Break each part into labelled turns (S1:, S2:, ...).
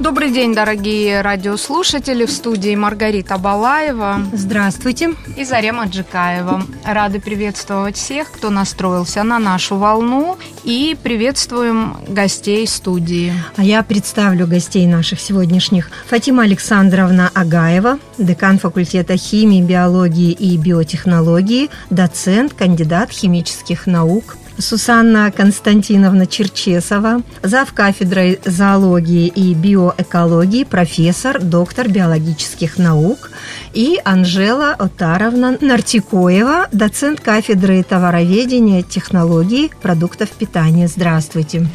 S1: Добрый день, дорогие радиослушатели. В студии Маргарита Балаева.
S2: Здравствуйте.
S1: И Зарема Джикаева. Рады приветствовать всех, кто настроился на нашу волну. И приветствуем гостей студии.
S2: А я представлю гостей наших сегодняшних. Фатима Александровна Агаева, декан факультета химии, биологии и биотехнологии, доцент, кандидат химических наук, Сусанна Константиновна Черчесова, зав. кафедрой зоологии и биоэкологии, профессор, доктор биологических наук, и Анжела Отаровна Нартикоева, доцент кафедры товароведения, технологий, продуктов питания. Здравствуйте.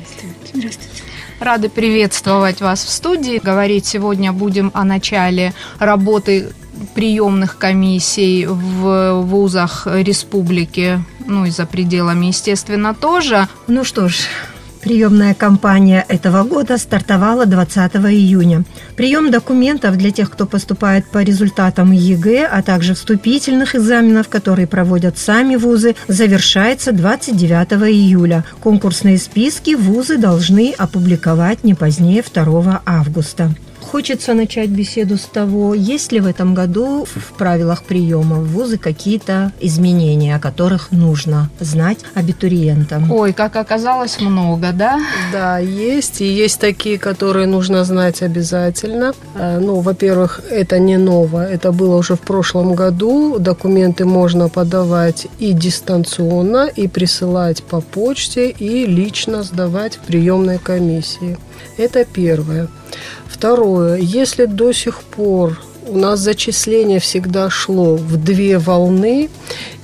S1: Здравствуйте. Рады приветствовать вас в студии. Говорить сегодня будем о начале работы приемных комиссий в вузах республики, ну и за пределами, естественно, тоже.
S2: Ну что ж, Приемная кампания этого года стартовала 20 июня. Прием документов для тех, кто поступает по результатам ЕГЭ, а также вступительных экзаменов, которые проводят сами вузы, завершается 29 июля. Конкурсные списки вузы должны опубликовать не позднее 2 августа. Хочется начать беседу с того, есть ли в этом году в правилах приема в вузы какие-то изменения, о которых нужно знать абитуриентам.
S1: Ой, как оказалось, много, да?
S3: Да, есть. И есть такие, которые нужно знать обязательно. Э, ну, во-первых, это не ново. Это было уже в прошлом году. Документы можно подавать и дистанционно, и присылать по почте, и лично сдавать в приемной комиссии. Это первое. Второе. Если до сих пор у нас зачисление всегда шло в две волны,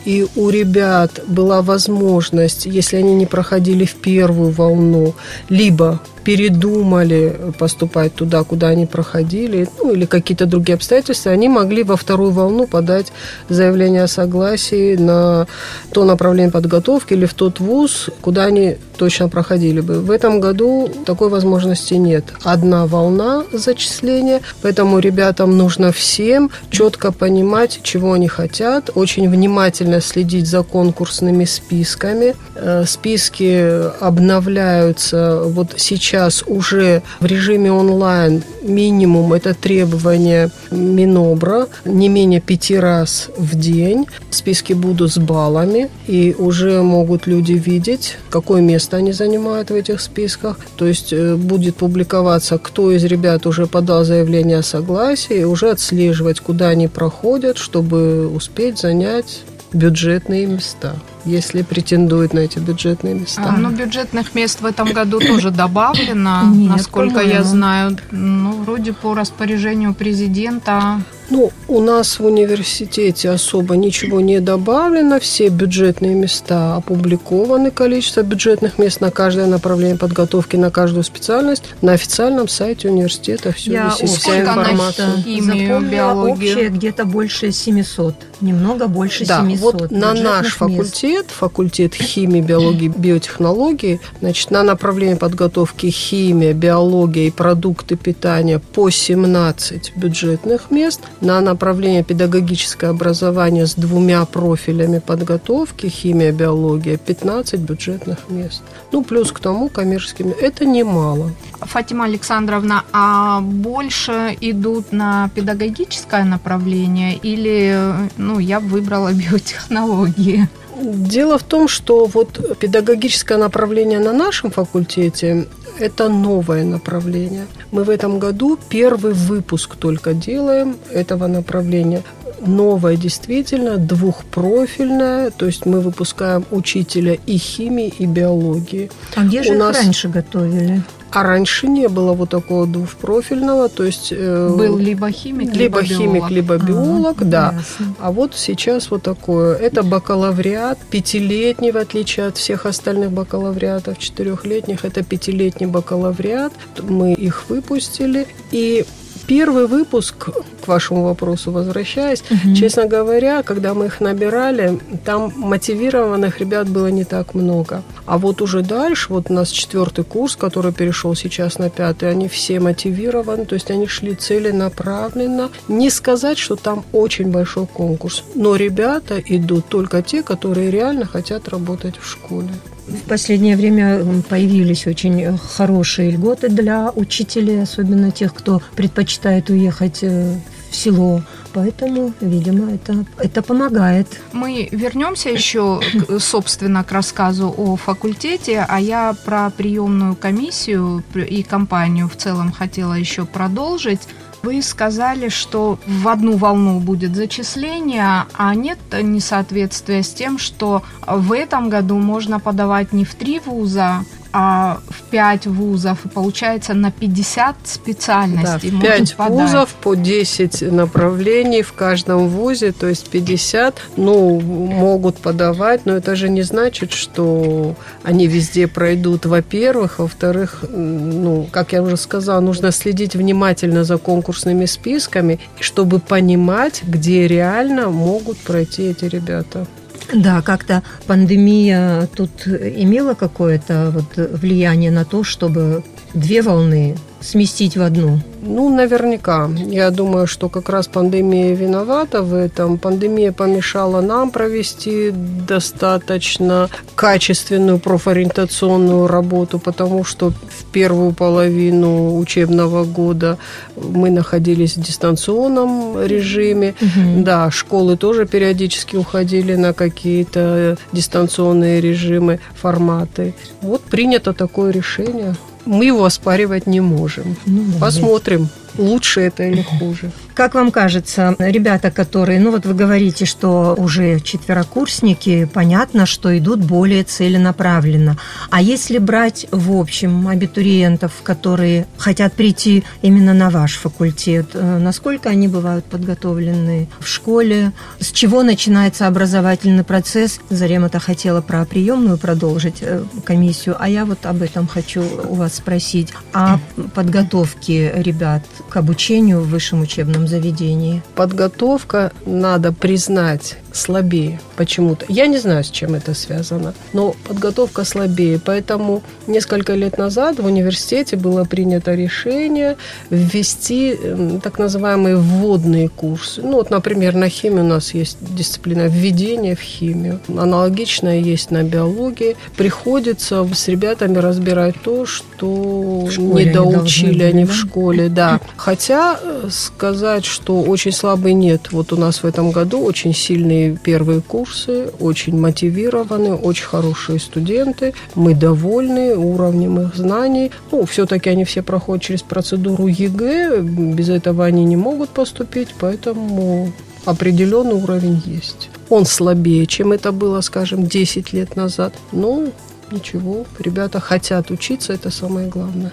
S3: и у ребят была возможность, если они не проходили в первую волну, либо передумали поступать туда, куда они проходили, ну или какие-то другие обстоятельства, они могли во вторую волну подать заявление о согласии на то направление подготовки или в тот вуз, куда они точно проходили бы. В этом году такой возможности нет. Одна волна зачисления, поэтому ребятам нужно всем четко понимать, чего они хотят, очень внимательно следить за конкурсными списками. Э, списки обновляются вот сейчас уже в режиме онлайн. Минимум это требование Минобра не менее пяти раз в день. Списки будут с баллами, и уже могут люди видеть, какое место они занимают в этих списках. То есть э, будет публиковаться, кто из ребят уже подал заявление о согласии, уже отслеживать, куда они проходят, чтобы успеть занять бюджетные места если претендует на эти бюджетные места.
S1: А, ну, бюджетных мест в этом году тоже добавлено, Нет, насколько я знаю. Ну, вроде по распоряжению президента.
S3: Ну, у нас в университете особо ничего не добавлено. Все бюджетные места опубликованы. Количество бюджетных мест на каждое направление подготовки, на каждую специальность. На официальном сайте университета все
S2: Я
S3: висит, вся информация.
S2: Химию, биологию. общее где-то больше 700. Немного больше
S3: да,
S2: 700
S3: вот на наш факультет факультет, факультет химии, биологии, биотехнологии, значит, на направление подготовки химия, биология и продукты питания по 17 бюджетных мест, на направление педагогическое образование с двумя профилями подготовки, химия, биология, 15 бюджетных мест. Ну, плюс к тому коммерческими. Это немало.
S1: Фатима Александровна, а больше идут на педагогическое направление или, ну, я выбрала биотехнологии?
S3: Дело в том, что вот педагогическое направление на нашем факультете – это новое направление. Мы в этом году первый выпуск только делаем этого направления. Новое действительно, двухпрофильное, то есть мы выпускаем учителя и химии, и биологии.
S2: А где же У нас... раньше готовили?
S3: А раньше не было вот такого двухпрофильного, то есть
S1: э, был либо химик,
S3: либо,
S1: либо
S3: химик,
S1: биолог.
S3: либо биолог, а, да. Ясно. А вот сейчас вот такое. Это бакалавриат пятилетний, в отличие от всех остальных бакалавриатов четырехлетних. Это пятилетний бакалавриат. Мы их выпустили и Первый выпуск к вашему вопросу возвращаясь, угу. честно говоря, когда мы их набирали, там мотивированных ребят было не так много. А вот уже дальше, вот у нас четвертый курс, который перешел сейчас на пятый, они все мотивированы, то есть они шли целенаправленно. Не сказать, что там очень большой конкурс, но ребята идут только те, которые реально хотят работать в школе.
S2: В последнее время появились очень хорошие льготы для учителей, особенно тех, кто предпочитает уехать э, в село. Поэтому, видимо, это, это помогает.
S1: Мы вернемся еще, собственно, к рассказу о факультете, а я про приемную комиссию и компанию в целом хотела еще продолжить. Вы сказали, что в одну волну будет зачисление, а нет несоответствия с тем, что в этом году можно подавать не в три вуза, а в 5 вузов, и получается на 50 специальностей.
S3: Да, 5 вузов по 10 направлений в каждом вузе, то есть 50, ну, могут подавать, но это же не значит, что они везде пройдут, во-первых, во-вторых, ну, как я уже сказала, нужно следить внимательно за конкурсными списками, чтобы понимать, где реально могут пройти эти ребята.
S2: Да, как-то пандемия тут имела какое-то вот влияние на то, чтобы две волны сместить в одну?
S3: Ну, наверняка. Я думаю, что как раз пандемия виновата в этом. Пандемия помешала нам провести достаточно качественную профориентационную работу, потому что в первую половину учебного года мы находились в дистанционном режиме. Угу. Да, школы тоже периодически уходили на какие-то дистанционные режимы, форматы. Вот принято такое решение мы его оспаривать не можем. Ну, Посмотрим, лучше это или хуже.
S2: Как вам кажется, ребята, которые, ну вот вы говорите, что уже четверокурсники, понятно, что идут более целенаправленно. А если брать в общем абитуриентов, которые хотят прийти именно на ваш факультет, э, насколько они бывают подготовлены в школе? С чего начинается образовательный процесс? Зарема-то хотела про приемную продолжить э, комиссию, а я вот об этом хочу у вас спросить. О подготовке ребят к обучению в высшем учебном заведении?
S3: Подготовка, надо признать, слабее почему-то. Я не знаю, с чем это связано, но подготовка слабее. Поэтому несколько лет назад в университете было принято решение ввести эм, так называемые вводные курсы. Ну, вот, например, на химии у нас есть дисциплина введения в химию. Аналогичная есть на биологии. Приходится с ребятами разбирать то, что не доучили они в школе. Да. Хотя э, сказать, что очень слабый нет. Вот у нас в этом году очень отличные первые курсы, очень мотивированные, очень хорошие студенты. Мы довольны уровнем их знаний. Ну, все-таки они все проходят через процедуру ЕГЭ, без этого они не могут поступить, поэтому определенный уровень есть. Он слабее, чем это было, скажем, 10 лет назад. Но ничего, ребята хотят учиться, это самое главное.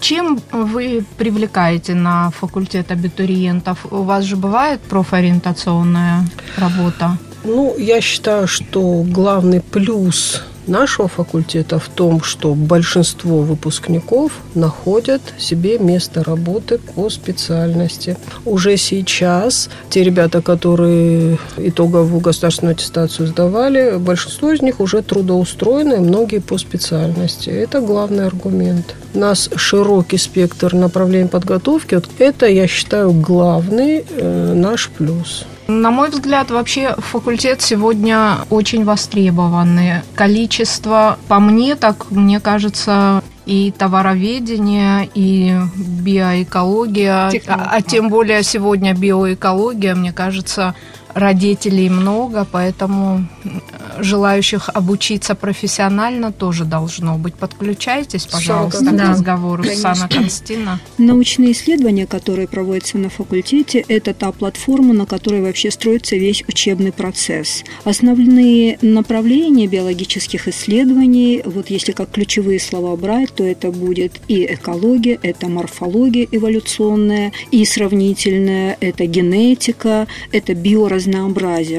S1: Чем вы привлекаете на факультет абитуриентов? У вас же бывает профориентационная работа?
S3: Ну, я считаю, что главный плюс нашего факультета в том, что большинство выпускников находят себе место работы по специальности. Уже сейчас те ребята, которые итоговую государственную аттестацию сдавали, большинство из них уже трудоустроены, многие по специальности. Это главный аргумент. У нас широкий спектр направлений подготовки. Вот это, я считаю, главный э, наш плюс.
S1: На мой взгляд, вообще факультет сегодня очень востребованный. Количество, по мне, так мне кажется, и товароведение, и биоэкология, а, а тем более сегодня биоэкология, мне кажется, родителей много, поэтому желающих обучиться профессионально тоже должно быть. Подключайтесь, пожалуйста, да. к разговору Конечно. с Анной Константиновной.
S4: Научные исследования, которые проводятся на факультете, это та платформа, на которой вообще строится весь учебный процесс. Основные направления биологических исследований, вот если как ключевые слова брать, то это будет и экология, это морфология эволюционная, и сравнительная, это генетика, это биоразнообразие,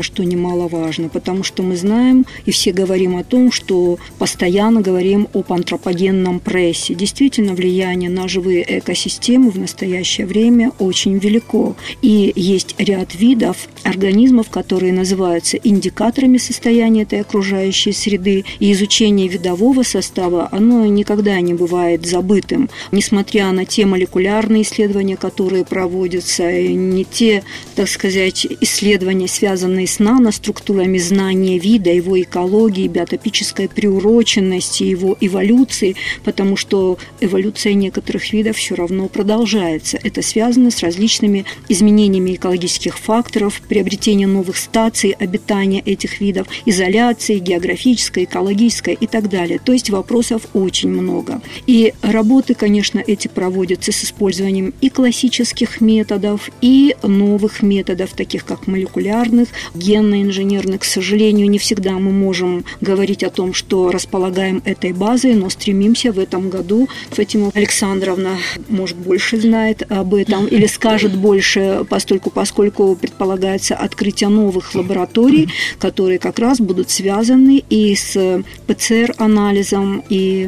S4: что немаловажно, потому что мы знаем, и все говорим о том, что постоянно говорим об антропогенном прессе. Действительно, влияние на живые экосистемы в настоящее время очень велико. И есть ряд видов организмов, которые называются индикаторами состояния этой окружающей среды. И изучение видового состава, оно никогда не бывает забытым. Несмотря на те молекулярные исследования, которые проводятся, не те, так сказать, исследования, связанные с наноструктурами знания вида, его экологии, биотопической приуроченности, его эволюции, потому что эволюция некоторых видов все равно продолжается. Это связано с различными изменениями экологических факторов, приобретением новых стаций обитания этих видов, изоляции географической, экологической и так далее. То есть вопросов очень много. И работы, конечно, эти проводятся с использованием и классических методов, и новых методов, таких как молекулярных, генно-инженерных. К сожалению, не всегда мы можем говорить о том, что располагаем этой базой, но стремимся в этом году. Фатима Александровна, может, больше знает об этом или скажет больше, постольку, поскольку предполагается открытие новых лабораторий, которые как раз будут связаны и с ПЦР-анализом, и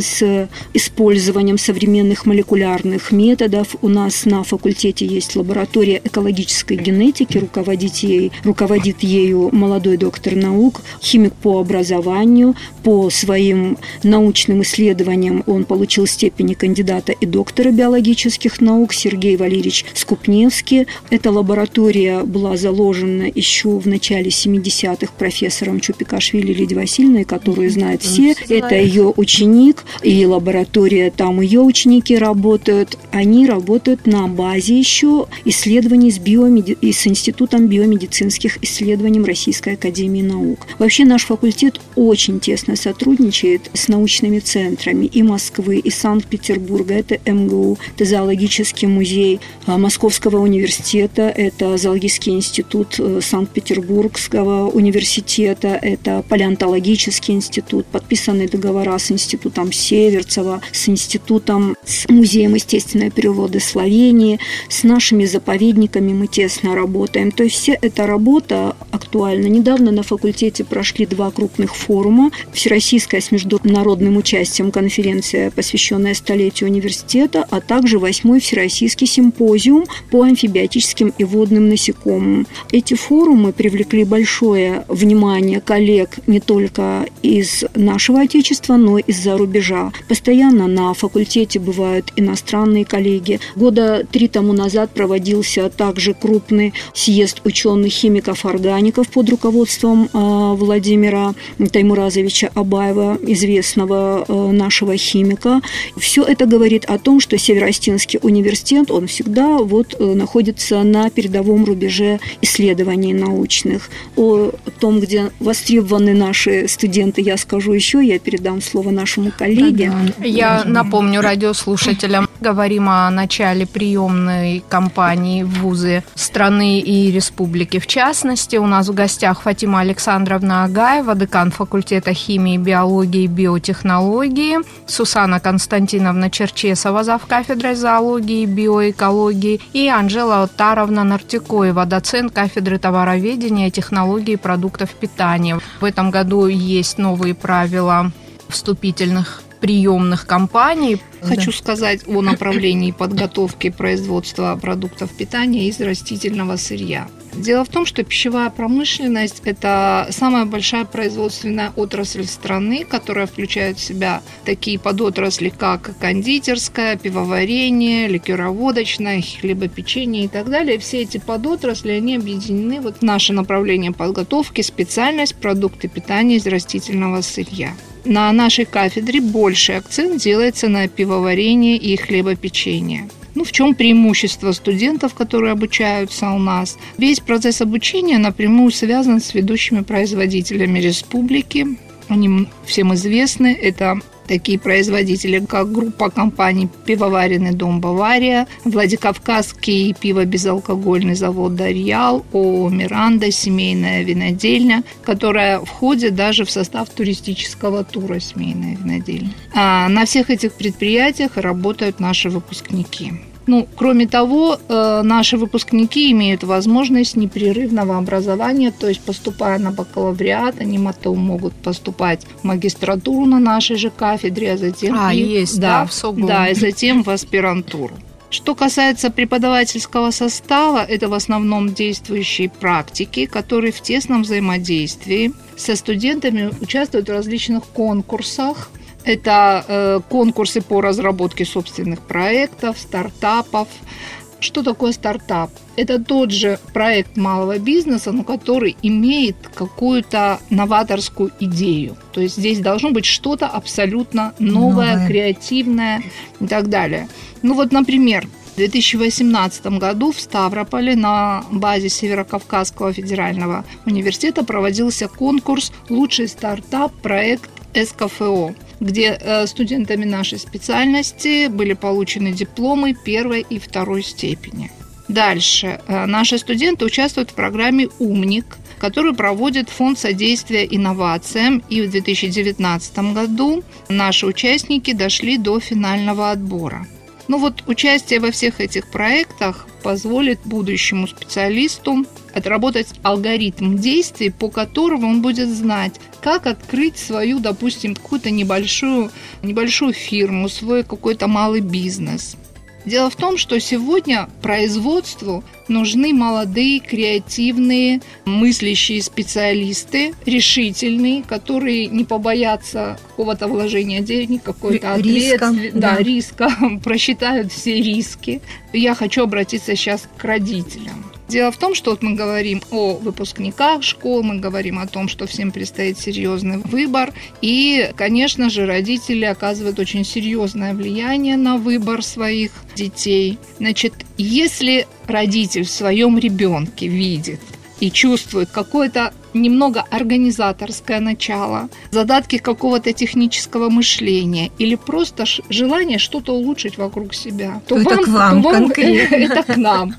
S4: с использованием современных молекулярных методов. У нас на факультете есть лаборатория экологической генетики, руководить ей, руководит ею молодой доктор наук, химик по образованию, по своим научным исследованиям он получил степени кандидата и доктора биологических наук Сергей Валерьевич Скупневский. Эта лаборатория была заложена еще в начале 70-х профессором Чупикашвили Лидией Васильевной, которую знают все. Это ее ученик, и лаборатория, там ее ученики работают. Они работают на базе еще исследований с, биомеди... с Институтом биомедицинских исследований Российской Академии Наук. Вообще наш факультет очень тесно сотрудничает с научными центрами и Москвы, и Санкт-Петербурга. Это МГУ, это музей а, Московского университета, это зоологический институт э, Санкт-Петербургского университета, это палеонтологический институт, подписанные договора с Институтом Северцева, с Институтом, с Музеем естественной природы Словении, с нашими заповедниками мы тесно работаем. То есть вся эта работа актуальна. Недавно на факультете прошли два крупных форума. Всероссийская с международным участием конференция, посвященная столетию университета, а также восьмой Всероссийский симпозиум по амфибиотическим и водным насекомым. Эти форумы привлекли большое внимание коллег не только из нашего Отечества, но и из-за рубежа. Постоянно на факультете бывают иностранные коллеги. Года три тому назад проводился также крупный съезд ученых-химиков-органиков под руководством а, Владимира Таймуразовича Абаева, известного а, нашего химика. Все это говорит о том, что Северостинский университет, он всегда вот э, находится на передовом рубеже исследований научных. О том, где востребованы наши студенты, я скажу еще, я передам слово нашему коллеге.
S1: Я напомню радиослушателям, говорим о начале приемной кампании в вузы страны и республики. В частности, у нас в гостях Фатима Александровна Агаева, декан факультета химии, биологии и биотехнологии, Сусана Константиновна Черчесова, зав. кафедрой зоологии и биоэкологии, и Анжела Таровна Нартикоева, доцент кафедры товароведения и технологии продуктов питания. В этом году есть новые правила вступительных приемных компаний. Хочу да. сказать о направлении подготовки производства продуктов питания из растительного сырья. Дело в том, что пищевая промышленность – это самая большая производственная отрасль страны, которая включает в себя такие подотрасли, как кондитерская, пивоварение, ликероводочная, хлебопечение и так далее. Все эти подотрасли, они объединены вот в наше направление подготовки, специальность продукты питания из растительного сырья. На нашей кафедре больший акцент делается на пивоварение и хлебопечение. Ну, в чем преимущество студентов, которые обучаются у нас? Весь процесс обучения напрямую связан с ведущими производителями республики. Они всем известны. Это такие производители, как группа компаний «Пивоваренный дом Бавария», Владикавказский пиво-безалкогольный завод «Дарьял», ООО «Миранда», семейная винодельня, которая входит даже в состав туристического тура «Семейная винодельня». А на всех этих предприятиях работают наши выпускники.
S5: Ну, кроме того, э, наши выпускники имеют возможность непрерывного образования, то есть поступая на бакалавриат, они потом могут поступать в магистратуру на нашей же кафедре, а затем
S2: а,
S5: и,
S2: есть,
S5: да,
S2: да, в СОГУ.
S5: да, и затем в аспирантуру. Что касается преподавательского состава, это в основном действующие практики, которые в тесном взаимодействии со студентами участвуют в различных конкурсах. Это э, конкурсы по разработке собственных проектов, стартапов. Что такое стартап? Это тот же проект малого бизнеса, но который имеет какую-то новаторскую идею. То есть здесь должно быть что-то абсолютно новое, новое, креативное и так далее. Ну вот, например, в 2018 году в Ставрополе на базе Северокавказского федерального университета проводился конкурс «Лучший стартап проект СКФО», где э, студентами нашей специальности были получены дипломы первой и второй степени. Дальше. Э, наши студенты участвуют в программе «Умник», которую проводит Фонд содействия инновациям. И в 2019 году наши участники дошли до финального отбора. Ну вот участие во всех этих проектах позволит будущему специалисту отработать алгоритм действий, по которому он будет знать, как открыть свою, допустим, какую-то небольшую, небольшую фирму, свой какой-то малый бизнес. Дело в том, что сегодня производству нужны молодые, креативные, мыслящие специалисты, решительные, которые не побоятся какого-то вложения денег, какой-то ответственности, да, да, риска, просчитают все риски. Я хочу обратиться сейчас к родителям. Дело в том, что вот мы говорим о выпускниках школ, мы говорим о том, что всем предстоит серьезный выбор. И, конечно же, родители оказывают очень серьезное влияние на выбор своих детей. Значит, если родитель в своем ребенке видит и чувствует какое-то немного организаторское начало, задатки какого-то технического мышления или просто желание что-то улучшить вокруг себя,
S2: то, то вам, это к вам,
S5: то вам это к нам.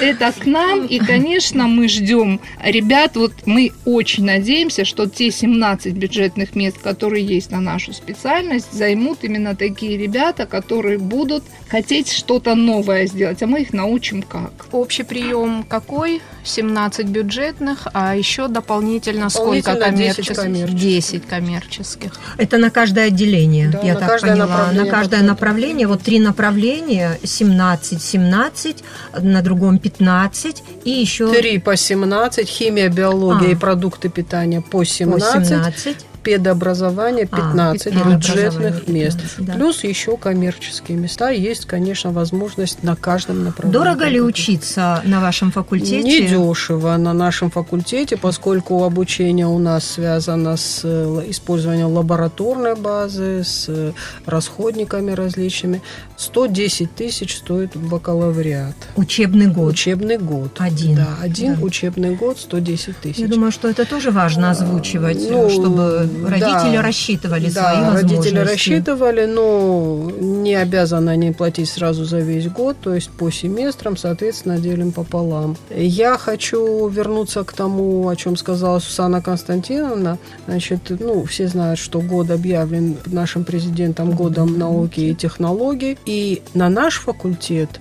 S5: Это к нам, и, конечно, мы ждем ребят, вот мы очень надеемся, что те 17 бюджетных мест, которые есть на нашу специальность, займут именно такие ребята, которые будут хотеть что-то новое сделать, а мы их научим как.
S2: Общий прием какой? 17 бюджетных, а еще дополнительно дополнительно сколько коммерческих? 10 коммерческих. 10 коммерческих. Это на каждое отделение, да, я на так поняла. На каждое направление, вот три направления, 17, 17, на другом 15 и еще...
S3: Три по 17, химия, биология а. и продукты питания по 17. По 17 педобразование 15 а, бюджетных мест. 15, да. Плюс еще коммерческие места. Есть, конечно, возможность на каждом направлении.
S2: Дорого ли учиться на вашем факультете?
S3: Не дешево на нашем факультете, поскольку обучение у нас связано с э, использованием лабораторной базы, с э, расходниками различными. 110 тысяч стоит бакалавриат.
S2: Учебный год?
S3: Учебный год.
S2: Один?
S3: Да, один да. учебный год 110 тысяч.
S2: Я думаю, что это тоже важно озвучивать, ну, чтобы родители да, рассчитывали да, свои возможности.
S3: родители рассчитывали, но не обязаны они платить сразу за весь год, то есть по семестрам, соответственно, делим пополам. Я хочу вернуться к тому, о чем сказала Сусана Константиновна. Значит, ну, все знают, что год объявлен нашим президентом годом науки и технологий, и на наш факультет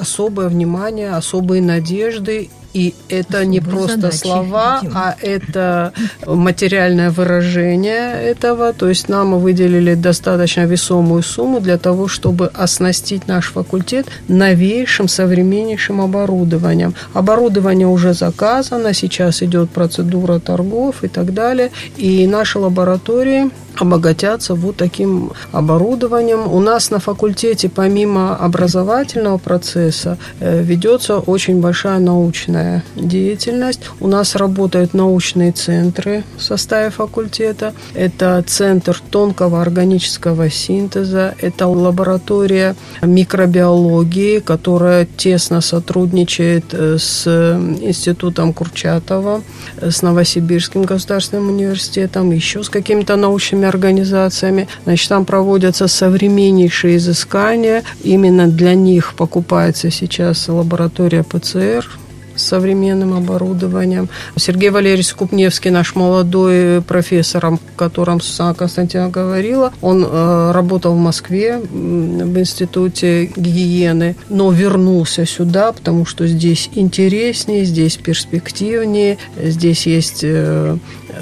S3: особое внимание, особые надежды и это не просто задачи, слова, видимо. а это материальное выражение этого. То есть нам выделили достаточно весомую сумму для того, чтобы оснастить наш факультет новейшим, современнейшим оборудованием. Оборудование уже заказано, сейчас идет процедура торгов и так далее. И наши лаборатории обогатятся вот таким оборудованием. У нас на факультете помимо образовательного процесса э, ведется очень большая научная деятельность. У нас работают научные центры в составе факультета. Это центр тонкого органического синтеза, это лаборатория микробиологии, которая тесно сотрудничает э, с Институтом Курчатова, с Новосибирским государственным университетом, еще с какими-то научными организациями. Значит, там проводятся современнейшие изыскания. Именно для них покупается сейчас лаборатория ПЦР, современным оборудованием. Сергей Валерьевич Купневский, наш молодой профессор, о котором Сусана Константиновна говорила, он э, работал в Москве в Институте гигиены, но вернулся сюда, потому что здесь интереснее, здесь перспективнее, здесь есть э,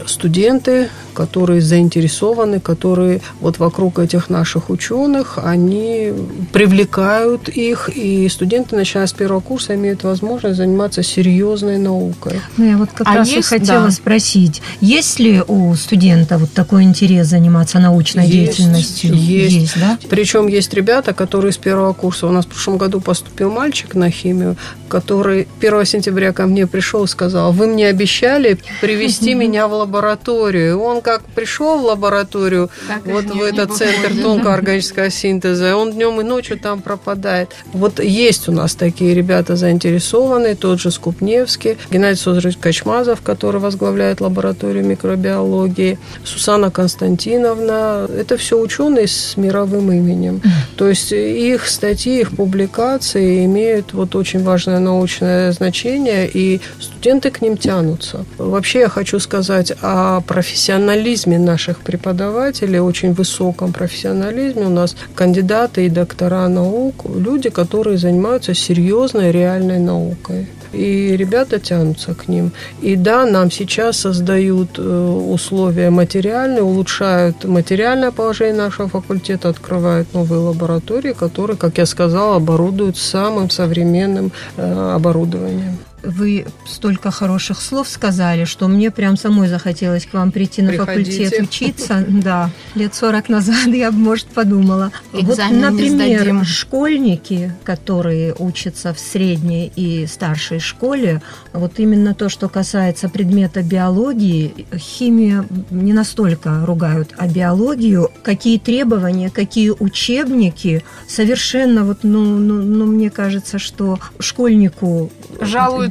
S3: студенты, которые заинтересованы, которые вот вокруг этих наших ученых, они привлекают их, и студенты, начиная с первого курса, имеют возможность заниматься серьезной наукой.
S2: Ну, я вот как а раз есть, и хотела да. спросить, есть ли у студента вот такой интерес заниматься научной есть, деятельностью?
S3: Есть. есть да? Причем есть ребята, которые с первого курса, у нас в прошлом году поступил мальчик на химию, который 1 сентября ко мне пришел и сказал, вы мне обещали привести меня в лабораторию. Он как пришел в лабораторию, так вот в этот центр тонкого органического синтеза, он днем и ночью там пропадает. Вот есть у нас такие ребята заинтересованные, тот же Скупневский, Геннадий Созрович Качмазов, который возглавляет лабораторию микробиологии, Сусана Константиновна. Это все ученые с мировым именем. То есть их статьи, их публикации имеют вот очень важное научное значение, и студенты к ним тянутся. Вообще я хочу сказать о профессионализме наших преподавателей, очень высоком профессионализме. У нас кандидаты и доктора наук, люди, которые занимаются серьезной реальной наукой и ребята тянутся к ним. И да, нам сейчас создают э, условия материальные, улучшают материальное положение нашего факультета, открывают новые лаборатории, которые, как я сказала, оборудуют самым современным э, оборудованием
S2: вы столько хороших слов сказали, что мне прям самой захотелось к вам прийти на Приходите. факультет учиться. Да, лет 40 назад я бы, может, подумала. Экзамен вот, например, школьники, которые учатся в средней и старшей школе, вот именно то, что касается предмета биологии, химия не настолько ругают, а биологию, какие требования, какие учебники, совершенно вот, ну, ну, ну мне кажется, что школьнику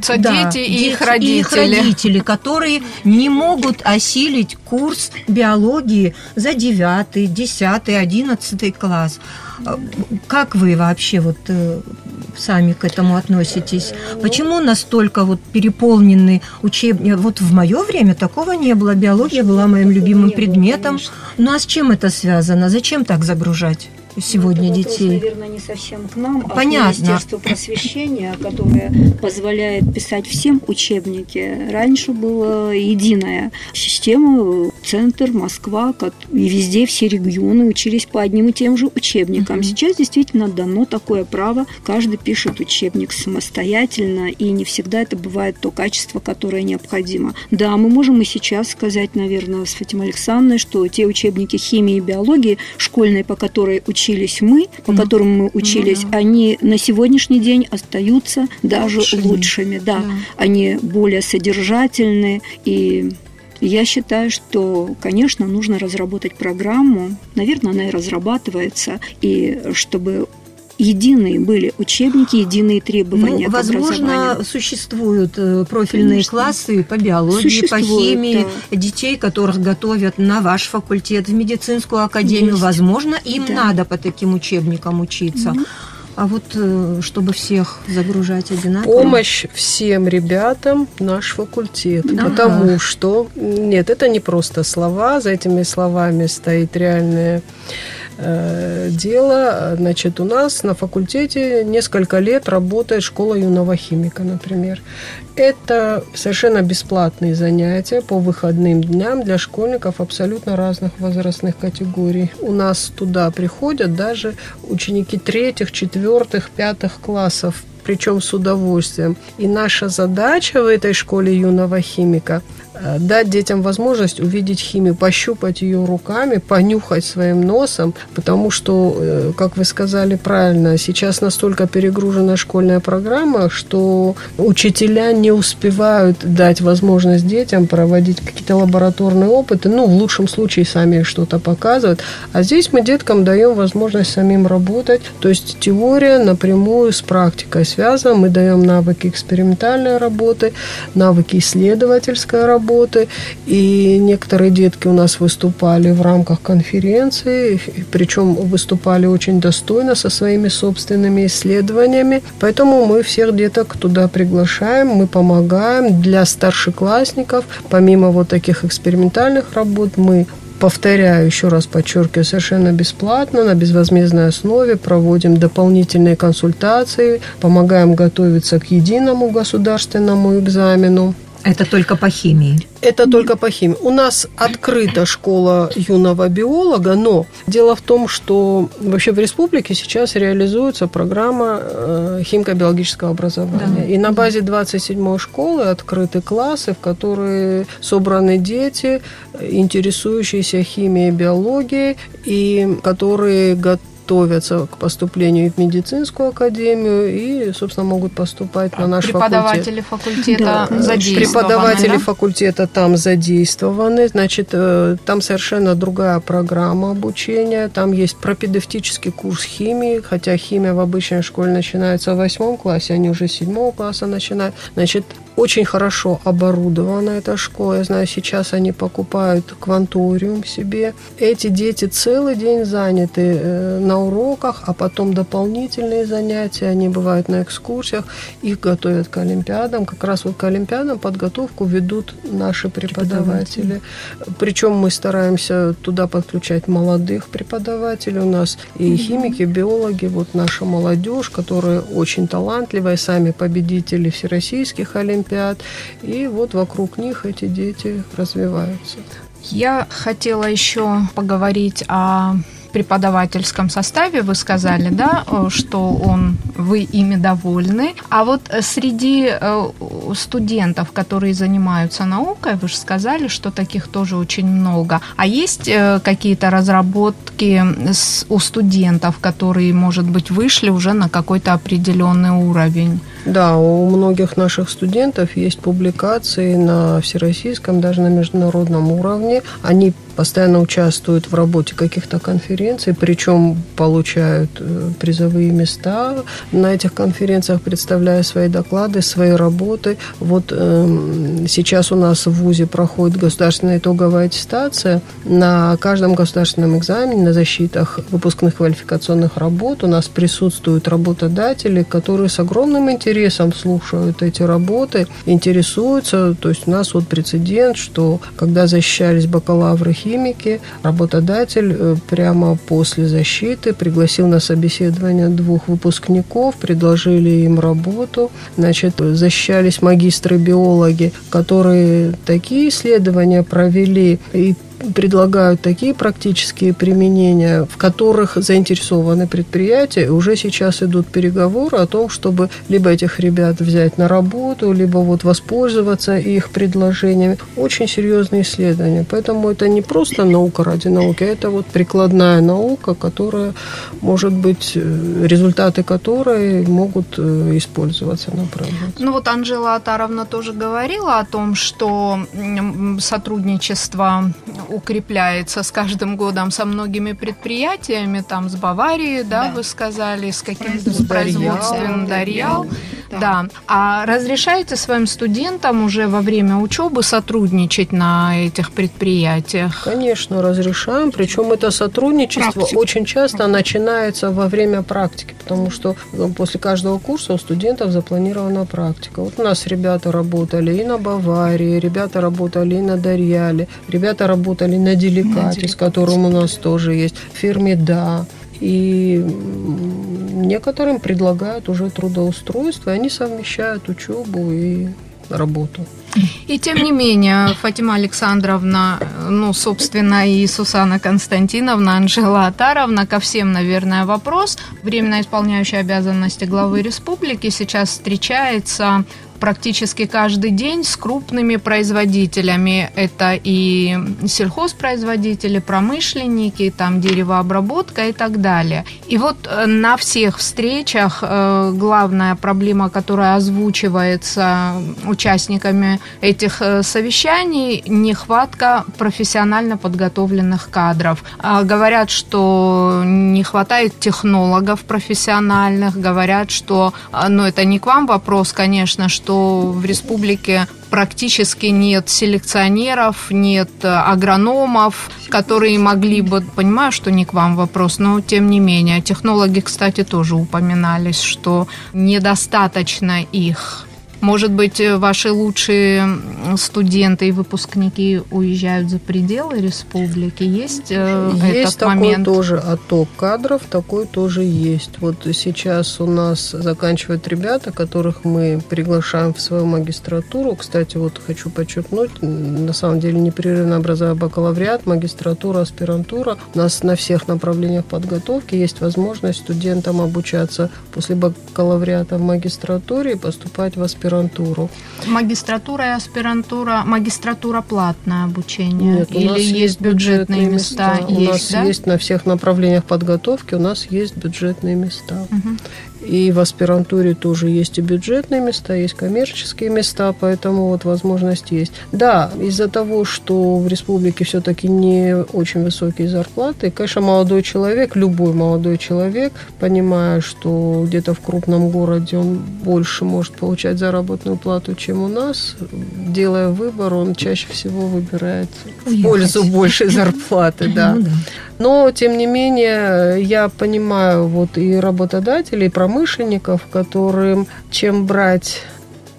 S1: жалуются да, дети и их родители. И их родители,
S2: которые не могут осилить курс биологии за 9, 10, 11 класс. Как вы вообще вот э, сами к этому относитесь? Почему настолько вот переполнены учебники? Вот в мое время такого не было. Биология была моим любимым предметом. Ну а с чем это связано? Зачем так загружать? Сегодня
S4: это
S2: детей?
S4: Вопрос, наверное, не совсем к нам, а
S2: Понятно.
S4: к Министерству просвещения, которое позволяет писать всем учебники. Раньше была единая система, центр, Москва, и везде все регионы учились по одним и тем же учебникам. Угу. Сейчас действительно дано такое право, каждый пишет учебник самостоятельно, и не всегда это бывает то качество, которое необходимо. Да, мы можем и сейчас сказать, наверное, с Фатимой Александровной, что те учебники химии и биологии школьные, по которой учились мы, по mm. которым мы учились, mm-hmm. они на сегодняшний день остаются даже лучшими. лучшими да. Yeah. Они более содержательны и я считаю, что, конечно, нужно разработать программу, наверное, она и разрабатывается, и чтобы единые были учебники, единые требования.
S2: Ну, возможно, существуют э, профильные Конечно. классы по биологии, по химии, да. детей, которых готовят на ваш факультет, в медицинскую академию. Есть. Возможно, им да. надо по таким учебникам учиться. Mm-hmm. А вот э, чтобы всех загружать одинаково?
S3: Помощь всем ребятам наш факультет. Ага. Потому что, нет, это не просто слова, за этими словами стоит реальная дело. Значит, у нас на факультете несколько лет работает школа юного химика, например. Это совершенно бесплатные занятия по выходным дням для школьников абсолютно разных возрастных категорий. У нас туда приходят даже ученики третьих, четвертых, пятых классов причем с удовольствием. И наша задача в этой школе юного химика Э, дать детям возможность увидеть химию, пощупать ее руками, понюхать своим носом, потому что, э, как вы сказали правильно, сейчас настолько перегружена школьная программа, что учителя не успевают дать возможность детям проводить какие-то лабораторные опыты, ну, в лучшем случае сами что-то показывают, а здесь мы деткам даем возможность самим работать, то есть теория напрямую с практикой связана, мы даем навыки экспериментальной работы, навыки исследовательской работы, работы, и некоторые детки у нас выступали в рамках конференции, причем выступали очень достойно со своими собственными исследованиями. Поэтому мы всех деток туда приглашаем, мы помогаем. Для старшеклассников, помимо вот таких экспериментальных работ, мы повторяю, еще раз подчеркиваю, совершенно бесплатно, на безвозмездной основе проводим дополнительные консультации, помогаем готовиться к единому государственному экзамену.
S2: Это только по химии?
S3: Это только по химии. У нас открыта школа юного биолога, но дело в том, что вообще в республике сейчас реализуется программа э, химико-биологического образования. Да. И на базе 27-й школы открыты классы, в которые собраны дети, интересующиеся химией и биологией, и которые готовы готовятся к поступлению в медицинскую академию и, собственно, могут поступать на наш
S1: Преподаватели
S3: факультет.
S1: факультета да. задействованы.
S3: Преподаватели да? факультета там задействованы. Значит, э, там совершенно другая программа обучения. Там есть пропедевтический курс химии, хотя химия в обычной школе начинается в восьмом классе, они уже с седьмого класса начинают. Значит, очень хорошо оборудована эта школа. Я знаю, сейчас они покупают кванториум себе. Эти дети целый день заняты э, на уроках, а потом дополнительные занятия. Они бывают на экскурсиях. Их готовят к Олимпиадам. Как раз вот к Олимпиадам подготовку ведут наши преподаватели. Причем мы стараемся туда подключать молодых преподавателей. У нас и химики, и биологи. Вот наша молодежь, которая очень талантливая, сами победители всероссийских Олимпиад Олимпиад. И вот вокруг них эти дети развиваются.
S1: Я хотела еще поговорить о преподавательском составе, вы сказали, да, что он, вы ими довольны. А вот среди э, студентов, которые занимаются наукой, вы же сказали, что таких тоже очень много. А есть э, какие-то разработки у студентов, которые, может быть, вышли уже на какой-то определенный уровень?
S3: Да, у многих наших студентов есть публикации на всероссийском, даже на международном уровне. Они постоянно участвуют в работе каких-то конференций, причем получают э, призовые места на этих конференциях, представляя свои доклады, свои работы. Вот э, сейчас у нас в ВУЗе проходит государственная итоговая аттестация. На каждом государственном экзамене, на защитах выпускных квалификационных работ у нас присутствуют работодатели, которые с огромным интересом слушают эти работы, интересуются. То есть у нас вот прецедент, что когда защищались бакалавры химики, работодатель э, прямо после защиты пригласил на собеседование двух выпускников, предложили им работу. Значит, защищались магистры-биологи, которые такие исследования провели и предлагают такие практические применения, в которых заинтересованы предприятия. Уже сейчас идут переговоры о том, чтобы либо этих ребят взять на работу, либо вот воспользоваться их предложениями. Очень серьезные исследования. Поэтому это не просто наука ради науки, это вот прикладная наука, которая может быть, э, результаты которой могут э, использоваться на производстве.
S1: Ну вот Анжела Атаровна тоже говорила о том, что сотрудничество укрепляется с каждым годом со многими предприятиями, там с Баварией, да, да. вы сказали, с каким-то с производством Дарьял. Да. да. А разрешаете своим студентам уже во время учебы сотрудничать на этих предприятиях?
S3: Конечно, разрешаем. Причем это сотрудничество Практика. очень часто начинается во время практики, потому что ну, после каждого курса у студентов запланирована практика. Вот у нас ребята работали и на Баварии, ребята работали и на Дарьяле, ребята работали на Деликате, с которым у нас тоже есть, в фирме «Да». И некоторым предлагают уже трудоустройство, и они совмещают учебу и работу.
S1: И тем не менее, Фатима Александровна, ну, собственно, и Сусана Константиновна, Анжела Атаровна, ко всем, наверное, вопрос. Временно исполняющая обязанности главы республики сейчас встречается практически каждый день с крупными производителями. Это и сельхозпроизводители, промышленники, там деревообработка и так далее. И вот э, на всех встречах э, главная проблема, которая озвучивается участниками этих э, совещаний, нехватка профессионально подготовленных кадров. А говорят, что не хватает технологов профессиональных, говорят, что, ну это не к вам вопрос, конечно, что в республике практически нет селекционеров, нет э, агрономов, которые могли бы, понимаю, что не к вам вопрос, но тем не менее, технологи, кстати, тоже упоминались, что недостаточно их. Может быть, э, ваши лучшие студенты и выпускники уезжают за пределы республики? Есть,
S3: э, есть этот такой момент? тоже отток кадров, такой тоже есть. Вот сейчас у нас заканчивают ребята, которых мы приглашаем в свою магистратуру. Кстати, вот хочу подчеркнуть, на самом деле непрерывно образование бакалавриат, магистратура, аспирантура. У нас на всех направлениях подготовки есть возможность студентам обучаться после бакалавриата в магистратуре и поступать в аспирантуру аспирантуру.
S1: Магистратура и аспирантура, магистратура платное обучение?
S3: Нет, у Или нас есть, есть бюджетные места? места. У есть, нас да? есть на всех направлениях подготовки, у нас есть бюджетные места. Угу. И в аспирантуре тоже есть и бюджетные места, есть коммерческие места, поэтому вот возможность есть. Да, из-за того, что в республике все-таки не очень высокие зарплаты, конечно, молодой человек, любой молодой человек, понимая, что где-то в крупном городе он больше может получать заработную плату, чем у нас, делая выбор, он чаще всего выбирает в пользу большей зарплаты, да. Ну Но, тем не менее, я понимаю вот и работодателей, и промышленников, которым чем брать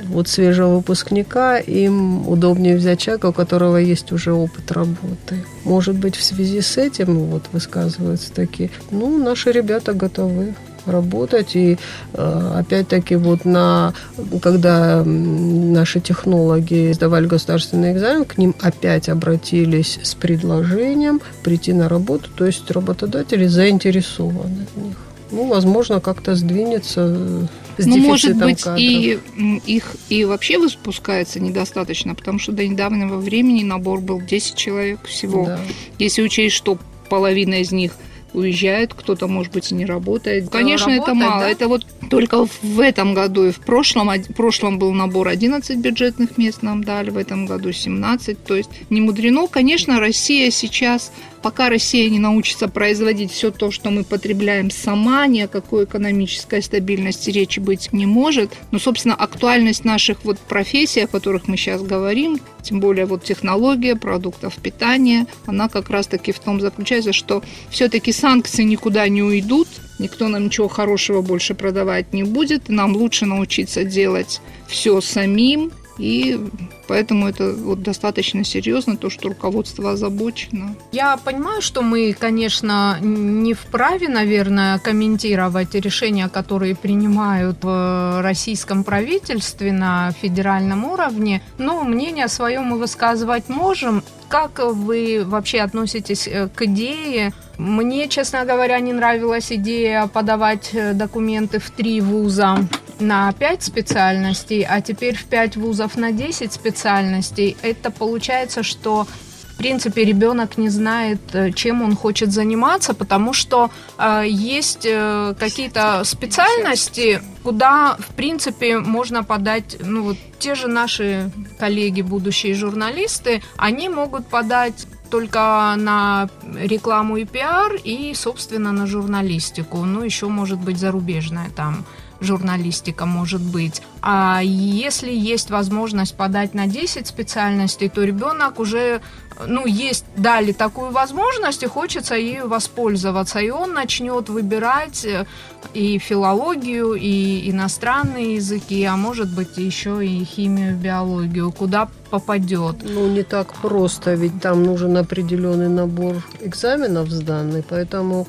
S3: вот свежего выпускника, им удобнее взять человека, у которого есть уже опыт работы. Может быть, в связи с этим вот высказываются такие, ну, наши ребята готовы работать. И э, опять-таки вот на, когда наши технологи сдавали государственный экзамен, к ним опять обратились с предложением прийти на работу. То есть работодатели заинтересованы в них ну, возможно, как-то сдвинется с ну,
S1: может быть,
S3: кадров.
S1: и их и вообще выпускается недостаточно, потому что до недавнего времени набор был 10 человек всего. Да. Если учесть, что половина из них уезжает, кто-то, может быть, и не работает. Конечно, работает, это мало. Да? Это вот только в этом году и в прошлом, в прошлом был набор 11 бюджетных мест нам дали, в этом году 17. То есть не мудрено. Конечно, Россия сейчас пока Россия не научится производить все то, что мы потребляем сама, ни о какой экономической стабильности речи быть не может. Но, собственно, актуальность наших вот профессий, о которых мы сейчас говорим, тем более вот технология продуктов питания, она как раз-таки в том заключается, что все-таки санкции никуда не уйдут, никто нам ничего хорошего больше продавать не будет, и нам лучше научиться делать все самим, и поэтому это вот достаточно серьезно, то, что руководство озабочено. Я понимаю, что мы, конечно, не вправе, наверное, комментировать решения, которые принимают в российском правительстве на федеральном уровне, но мнение свое мы высказывать можем. Как вы вообще относитесь э, к идее? Мне, честно говоря, не нравилась идея подавать э, документы в три вуза на 5 специальностей, а теперь в 5 вузов на 10 специальностей, это получается, что в принципе, ребенок не знает, э, чем он хочет заниматься, потому что э, есть э, какие-то специальности, куда, в принципе, можно подать, ну вот те же наши коллеги, будущие журналисты, они могут подать только на рекламу и пиар и, собственно, на журналистику. Ну, еще, может быть, зарубежная там журналистика может быть. А если есть возможность подать на 10 специальностей, то ребенок уже, ну, есть, дали такую возможность, и хочется ею воспользоваться. И он начнет выбирать э, и филологию, и иностранные языки, а может быть еще и химию, биологию, куда попадет.
S3: Ну, не так просто, ведь там нужен определенный набор экзаменов сданный, поэтому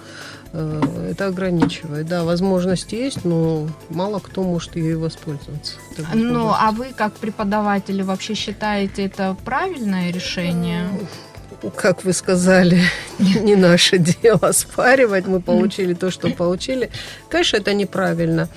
S3: это ограничивает. Да, возможность есть, но мало кто может ею воспользоваться.
S1: Ну, а вы как преподаватели вообще считаете это правильное решение?
S3: Как вы сказали, не наше дело оспаривать. Мы получили то, что получили. Конечно, это неправильно.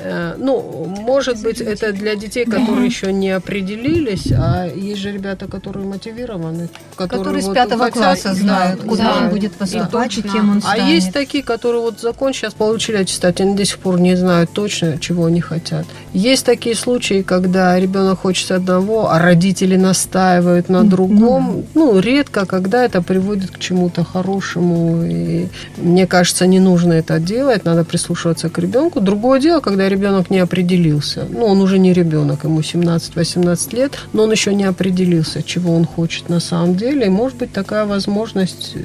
S3: Э, ну, может быть, это для детей, которые еще не определились, а есть же ребята, которые мотивированы,
S2: которые, которые вот с пятого хотят, класса знают, да, куда да, он будет поступать да, и кем он станет.
S3: А есть такие, которые вот закон сейчас получили аттестат, они до сих пор не знают точно, чего они хотят. Есть такие случаи, когда ребенок хочет одного, а родители настаивают на другом. Ну, ну редко редко, когда это приводит к чему-то хорошему. И мне кажется, не нужно это делать, надо прислушиваться к ребенку. Другое дело, когда ребенок не определился. Ну, он уже не ребенок, ему 17-18 лет, но он еще не определился, чего он хочет на самом деле. И может быть такая возможность, э,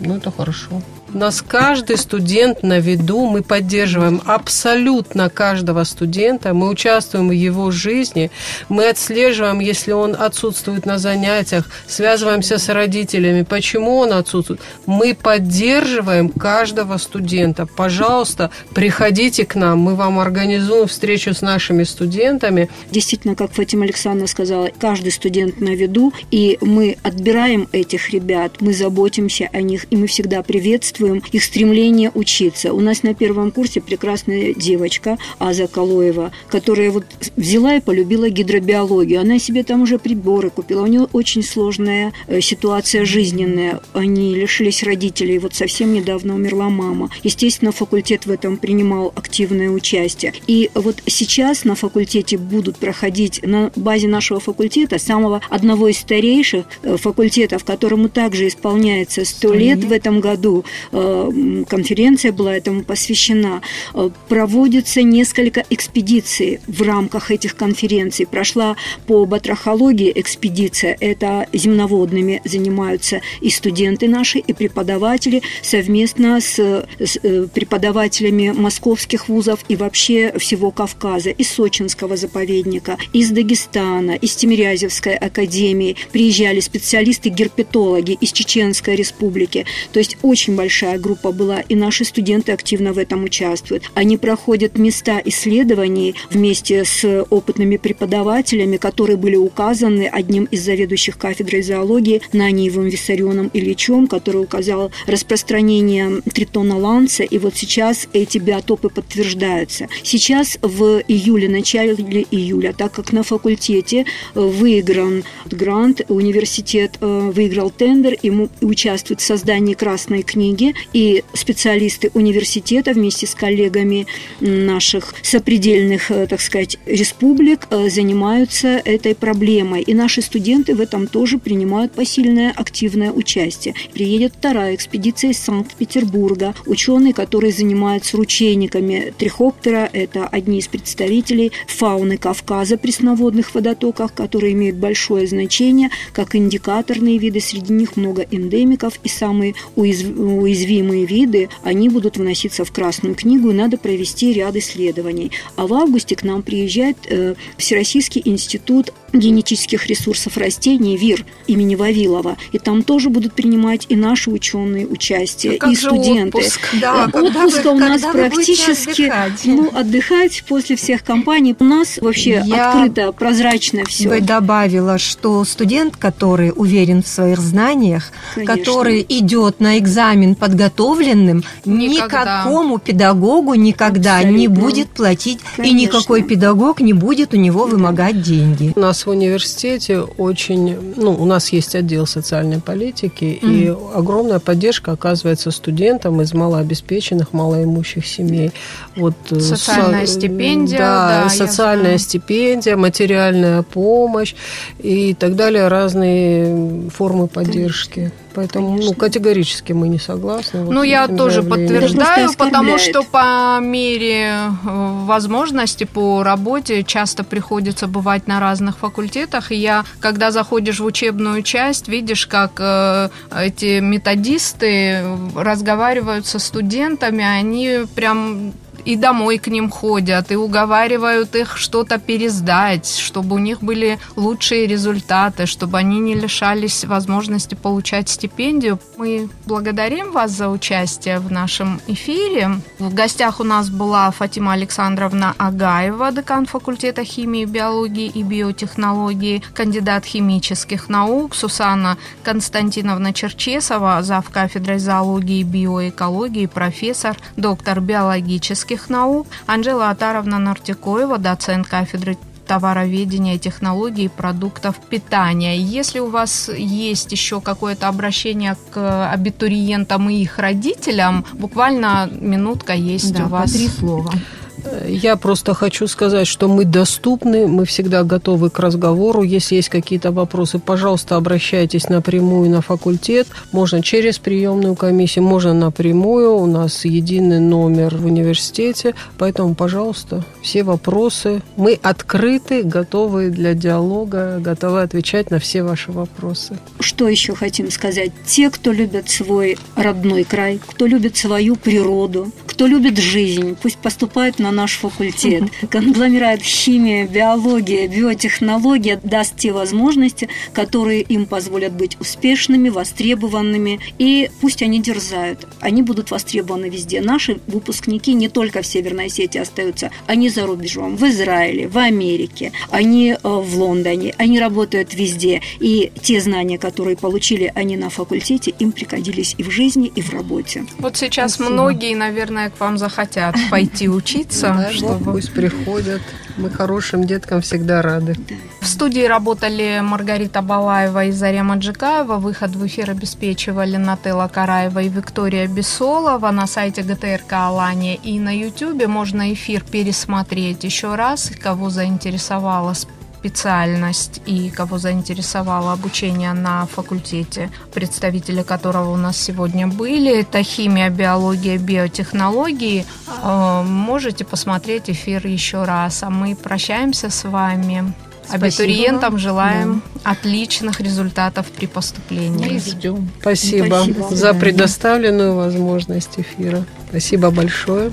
S3: ну, это хорошо. У нас каждый студент на виду, мы поддерживаем абсолютно каждого студента, мы участвуем в его жизни, мы отслеживаем, если он отсутствует на занятиях, связываемся с родителями, почему он отсутствует. Мы поддерживаем каждого студента. Пожалуйста, приходите к нам, мы вам организуем встречу с нашими студентами.
S4: Действительно, как Фатима Александровна сказала, каждый студент на виду, и мы отбираем этих ребят, мы заботимся о них, и мы всегда приветствуем приветствуем их стремление учиться. У нас на первом курсе прекрасная девочка Аза Калоева, которая вот взяла и полюбила гидробиологию. Она себе там уже приборы купила. У нее очень сложная э, ситуация жизненная. Они лишились родителей. Вот совсем недавно умерла мама. Естественно, факультет в этом принимал активное участие. И вот сейчас на факультете будут проходить на базе нашего факультета, самого одного из старейших э, факультетов, которому также исполняется сто лет в этом году, конференция была этому посвящена. Э, проводится несколько экспедиций в рамках этих конференций. Прошла по батрахологии экспедиция. Это земноводными занимаются и студенты наши, и преподаватели совместно с, с э, преподавателями московских вузов и вообще всего Кавказа, из Сочинского заповедника, из Дагестана, из Тимирязевской академии. Приезжали специалисты-герпетологи из Чеченской республики. То есть очень большая большая группа была, и наши студенты активно в этом участвуют. Они проходят места исследований вместе с опытными преподавателями, которые были указаны одним из заведующих кафедрой зоологии Наниевым Виссарионом Ильичем, который указал распространение тритона ланца, и вот сейчас эти биотопы подтверждаются. Сейчас в июле, начале июля, так как на факультете выигран грант, университет э, выиграл тендер, ему участвует в создании Красной книги, книги, и специалисты университета вместе с коллегами наших сопредельных, э, так сказать, республик э, занимаются этой проблемой. И наши студенты в этом тоже принимают посильное активное участие. Приедет вторая экспедиция из Санкт-Петербурга. Ученые, которые занимаются ручейниками трихоптера, это одни из представителей фауны Кавказа, пресноводных водотоках, которые имеют большое значение, как индикаторные виды. Среди них много эндемиков и самые уязвимые уязвимые виды, они будут вноситься в Красную книгу, и надо провести ряд исследований. А в августе к нам приезжает э, Всероссийский институт генетических ресурсов растений ВИР имени Вавилова. И там тоже будут принимать и наши ученые участие,
S1: а
S4: и студенты.
S1: Отпуск, да,
S4: э, Отпуска у нас практически отдыхать? ну, отдыхать после всех компаний. У нас вообще Я открыто, прозрачно все.
S2: бы добавила, что студент, который уверен в своих знаниях, Конечно. который идет на экзамен подготовленным, никогда. никакому педагогу никогда Абсолютно. не будет платить, Конечно. и никакой педагог не будет у него вымогать деньги.
S3: У нас в университете очень, ну, у нас есть отдел социальной политики, mm. и огромная поддержка оказывается студентам из малообеспеченных, малоимущих семей.
S1: Вот э, социальная со, стипендия,
S3: да, да социальная стипендия, материальная помощь и так далее, разные формы поддержки. Конечно. Поэтому ну, категорически мы не согласны.
S1: Вот ну, я тоже подтверждаю, потому что по мере э, возможности по работе часто приходится бывать на разных факультетах. И я, когда заходишь в учебную часть, видишь, как э, эти методисты разговаривают со студентами, они прям и домой к ним ходят, и уговаривают их что-то пересдать, чтобы у них были лучшие результаты, чтобы они не лишались возможности получать стипендию. Мы благодарим вас за участие в нашем эфире. В гостях у нас была Фатима Александровна Агаева, декан факультета химии, биологии и биотехнологии, кандидат химических наук, Сусанна Константиновна Черчесова, зав. кафедрой зоологии и биоэкологии, профессор, доктор биологических технических наук, Анжела Атаровна Нартикоева, доцент кафедры товароведения, технологий, продуктов питания. Если у вас есть еще какое-то обращение к абитуриентам и их родителям, буквально минутка есть
S2: да,
S1: у вас.
S2: три слова.
S3: Я просто хочу сказать, что мы доступны, мы всегда готовы к разговору. Если есть какие-то вопросы, пожалуйста, обращайтесь напрямую на факультет. Можно через приемную комиссию, можно напрямую. У нас единый номер в университете. Поэтому, пожалуйста, все вопросы. Мы открыты, готовы для диалога, готовы отвечать на все ваши вопросы.
S4: Что еще хотим сказать? Те, кто любят свой родной край, кто любит свою природу, кто любит жизнь, пусть поступают на наш факультет. Конгломерат химия, биология, биотехнология даст те возможности, которые им позволят быть успешными, востребованными. И пусть они дерзают. Они будут востребованы везде. Наши выпускники не только в Северной Осетии остаются, они за рубежом, в Израиле, в Америке, они э, в Лондоне, они работают везде. И те знания, которые получили они на факультете, им пригодились и в жизни, и в работе.
S1: Вот сейчас Спасибо. многие, наверное, к вам захотят пойти учиться.
S3: Да, чтобы... Пусть приходят. Мы хорошим деткам всегда рады.
S1: В студии работали Маргарита Балаева и Заря Маджикаева. Выход в эфир обеспечивали Нателла Караева и Виктория Бесолова. На сайте ГТРК Алания и на YouTube можно эфир пересмотреть еще раз. Кого заинтересовала специальность и кого заинтересовало обучение на факультете, представители которого у нас сегодня были, это химия, биология, биотехнологии, э, можете посмотреть эфир еще раз. А мы прощаемся с вами. Спасибо. Абитуриентам желаем да. отличных результатов при поступлении. Мы
S3: ждем. Спасибо, Спасибо за предоставленную возможность эфира. Спасибо большое.